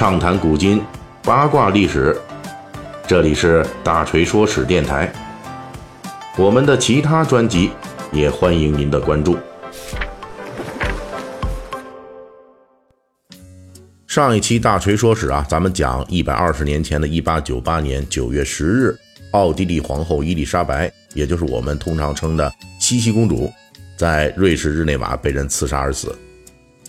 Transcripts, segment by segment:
畅谈古今，八卦历史。这里是大锤说史电台。我们的其他专辑也欢迎您的关注。上一期大锤说史啊，咱们讲一百二十年前的一八九八年九月十日，奥地利皇后伊丽莎白，也就是我们通常称的西西公主，在瑞士日内瓦被人刺杀而死。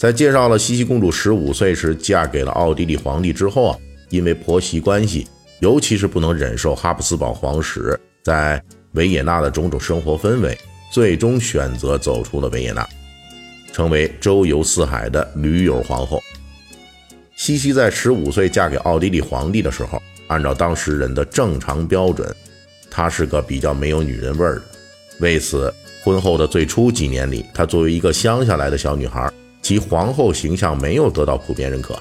在介绍了西西公主十五岁时嫁给了奥地利皇帝之后啊，因为婆媳关系，尤其是不能忍受哈布斯堡皇室在维也纳的种种生活氛围，最终选择走出了维也纳，成为周游四海的驴友皇后。西西在十五岁嫁给奥地利皇帝的时候，按照当时人的正常标准，她是个比较没有女人味儿的。为此，婚后的最初几年里，她作为一个乡下来的小女孩。其皇后形象没有得到普遍认可。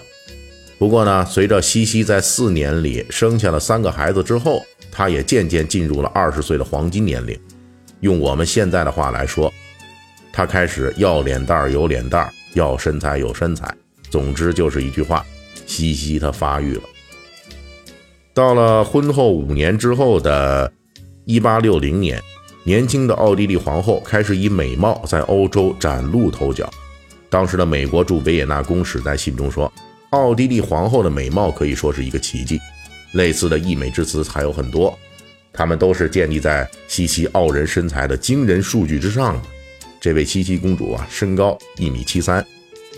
不过呢，随着西西在四年里生下了三个孩子之后，她也渐渐进入了二十岁的黄金年龄。用我们现在的话来说，她开始要脸蛋儿有脸蛋儿，要身材有身材。总之就是一句话：西西她发育了。到了婚后五年之后的1860年，年轻的奥地利皇后开始以美貌在欧洲崭露头角。当时的美国驻维也纳公使在信中说：“奥地利皇后的美貌可以说是一个奇迹。”类似的溢美之词还有很多，他们都是建立在西西傲人身材的惊人数据之上的。这位西西公主啊，身高一米七三，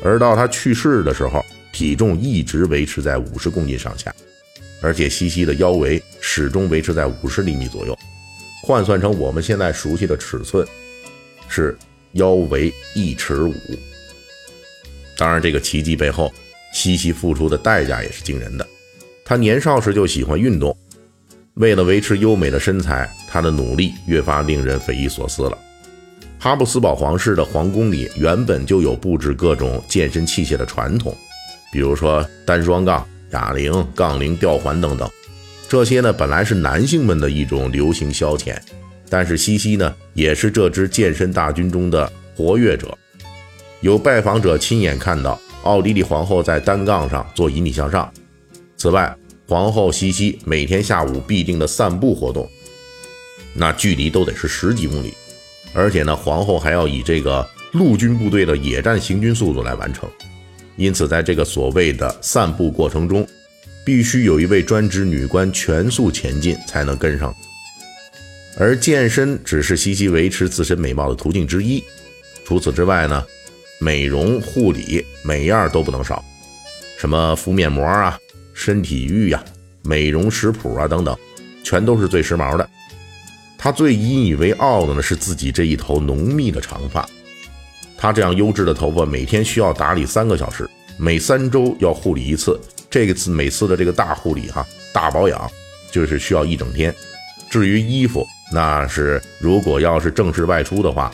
而到她去世的时候，体重一直维持在五十公斤上下，而且西西的腰围始终维持在五十厘米左右，换算成我们现在熟悉的尺寸，是腰围一尺五。当然，这个奇迹背后，西西付出的代价也是惊人的。她年少时就喜欢运动，为了维持优美的身材，她的努力越发令人匪夷所思了。哈布斯堡皇室的皇宫里原本就有布置各种健身器械的传统，比如说单双杠、哑铃、杠铃、吊环等等。这些呢，本来是男性们的一种流行消遣，但是西西呢，也是这支健身大军中的活跃者。有拜访者亲眼看到奥地利皇后在单杠上做引体向上。此外，皇后西西每天下午必定的散步活动，那距离都得是十几公里，而且呢，皇后还要以这个陆军部队的野战行军速度来完成。因此，在这个所谓的散步过程中，必须有一位专职女官全速前进才能跟上。而健身只是西西维持自身美貌的途径之一。除此之外呢？美容护理每样都不能少，什么敷面膜啊、身体浴呀、美容食谱啊等等，全都是最时髦的。他最引以为傲的呢是自己这一头浓密的长发。他这样优质的头发每天需要打理三个小时，每三周要护理一次。这个次每次的这个大护理哈、大保养，就是需要一整天。至于衣服，那是如果要是正式外出的话。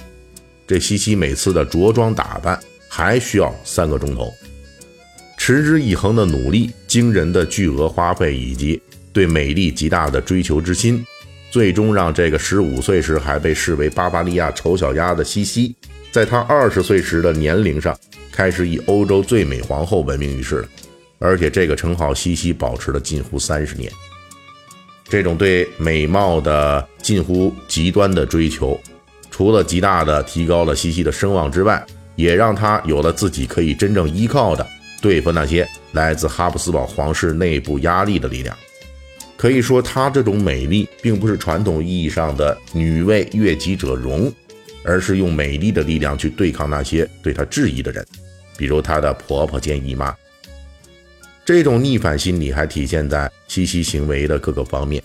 这西西每次的着装打扮还需要三个钟头，持之以恒的努力、惊人的巨额花费以及对美丽极大的追求之心，最终让这个十五岁时还被视为巴伐利亚丑小鸭的西西，在她二十岁时的年龄上开始以欧洲最美皇后闻名于世了。而且这个称号西西保持了近乎三十年。这种对美貌的近乎极端的追求。除了极大的提高了西西的声望之外，也让他有了自己可以真正依靠的对付那些来自哈布斯堡皇室内部压力的力量。可以说，她这种美丽并不是传统意义上的女为悦己者容，而是用美丽的力量去对抗那些对她质疑的人，比如她的婆婆兼姨妈。这种逆反心理还体现在西西行为的各个方面，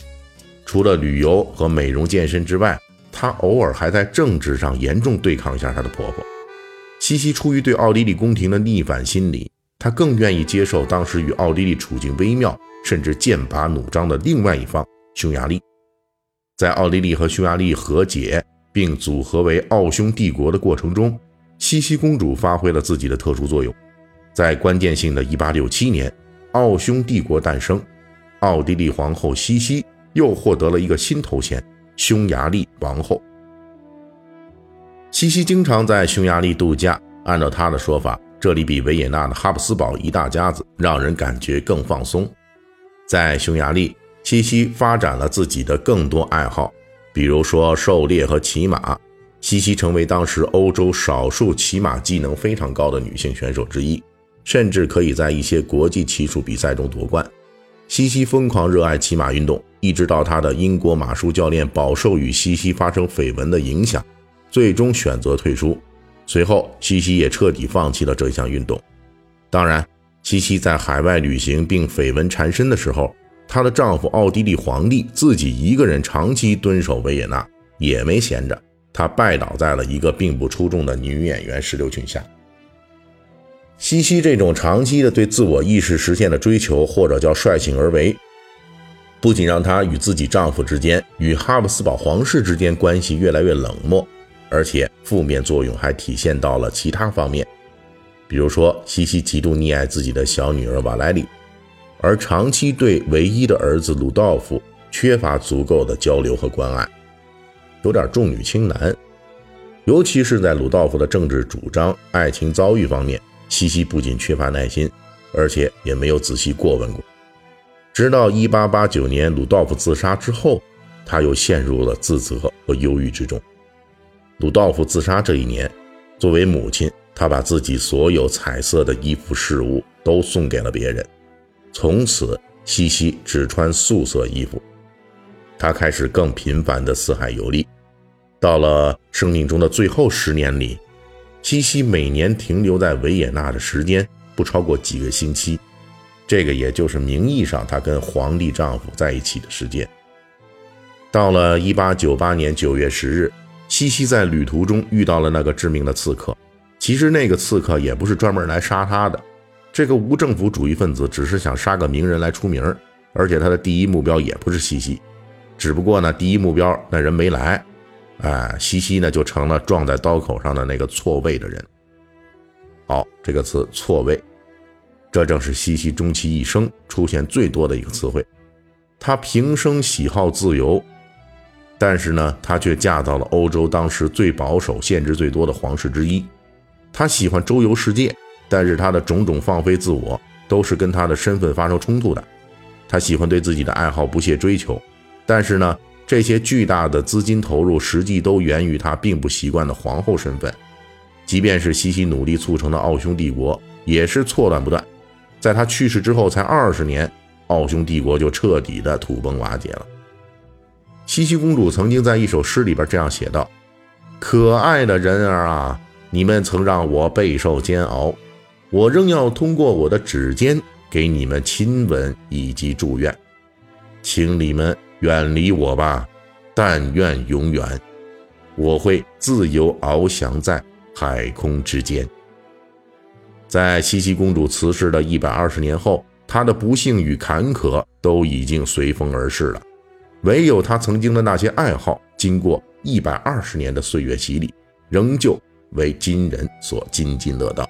除了旅游和美容健身之外。她偶尔还在政治上严重对抗一下她的婆婆。西西出于对奥地利宫廷的逆反心理，她更愿意接受当时与奥地利处境微妙，甚至剑拔弩张的另外一方——匈牙利。在奥地利和匈牙利和解并组合为奥匈帝国的过程中，西西公主发挥了自己的特殊作用。在关键性的1867年，奥匈帝国诞生，奥地利皇后西西又获得了一个新头衔。匈牙利王后西西经常在匈牙利度假。按照她的说法，这里比维也纳的哈布斯堡一大家子让人感觉更放松。在匈牙利，西西发展了自己的更多爱好，比如说狩猎和骑马。西西成为当时欧洲少数骑马技能非常高的女性选手之一，甚至可以在一些国际骑术比赛中夺冠。西西疯狂热爱骑马运动，一直到他的英国马术教练饱受与西西发生绯闻的影响，最终选择退出。随后，西西也彻底放弃了这项运动。当然，西西在海外旅行并绯闻缠身的时候，她的丈夫奥地利皇帝自己一个人长期蹲守维也纳，也没闲着。他拜倒在了一个并不出众的女演员石榴裙下。西西这种长期的对自我意识实现的追求，或者叫率性而为，不仅让她与自己丈夫之间、与哈布斯堡皇室之间关系越来越冷漠，而且负面作用还体现到了其他方面。比如说，西西极度溺爱自己的小女儿瓦莱里，而长期对唯一的儿子鲁道夫缺乏足够的交流和关爱。有点重女轻男，尤其是在鲁道夫的政治主张、爱情遭遇方面，西西不仅缺乏耐心，而且也没有仔细过问过。直到1889年鲁道夫自杀之后，他又陷入了自责和忧郁之中。鲁道夫自杀这一年，作为母亲，她把自己所有彩色的衣服饰物都送给了别人，从此西西只穿素色衣服。她开始更频繁的四海游历。到了生命中的最后十年里，西西每年停留在维也纳的时间不超过几个星期，这个也就是名义上她跟皇帝丈夫在一起的时间。到了1898年9月10日，西西在旅途中遇到了那个致命的刺客。其实那个刺客也不是专门来杀他的，这个无政府主义分子只是想杀个名人来出名，而且他的第一目标也不是西西，只不过呢，第一目标那人没来。哎，西西呢就成了撞在刀口上的那个错位的人。好，这个词“错位”，这正是西西终其一生出现最多的一个词汇。她平生喜好自由，但是呢，她却嫁到了欧洲当时最保守、限制最多的皇室之一。她喜欢周游世界，但是她的种种放飞自我都是跟她的身份发生冲突的。她喜欢对自己的爱好不懈追求，但是呢。这些巨大的资金投入，实际都源于她并不习惯的皇后身份。即便是西西努力促成的奥匈帝国，也是错乱不断。在她去世之后，才二十年，奥匈帝国就彻底的土崩瓦解了。西西公主曾经在一首诗里边这样写道：“可爱的人儿啊，你们曾让我备受煎熬，我仍要通过我的指尖给你们亲吻以及祝愿，请你们。”远离我吧，但愿永远，我会自由翱翔在海空之间。在西西公主辞世的一百二十年后，她的不幸与坎坷都已经随风而逝了，唯有她曾经的那些爱好，经过一百二十年的岁月洗礼，仍旧为今人所津津乐道。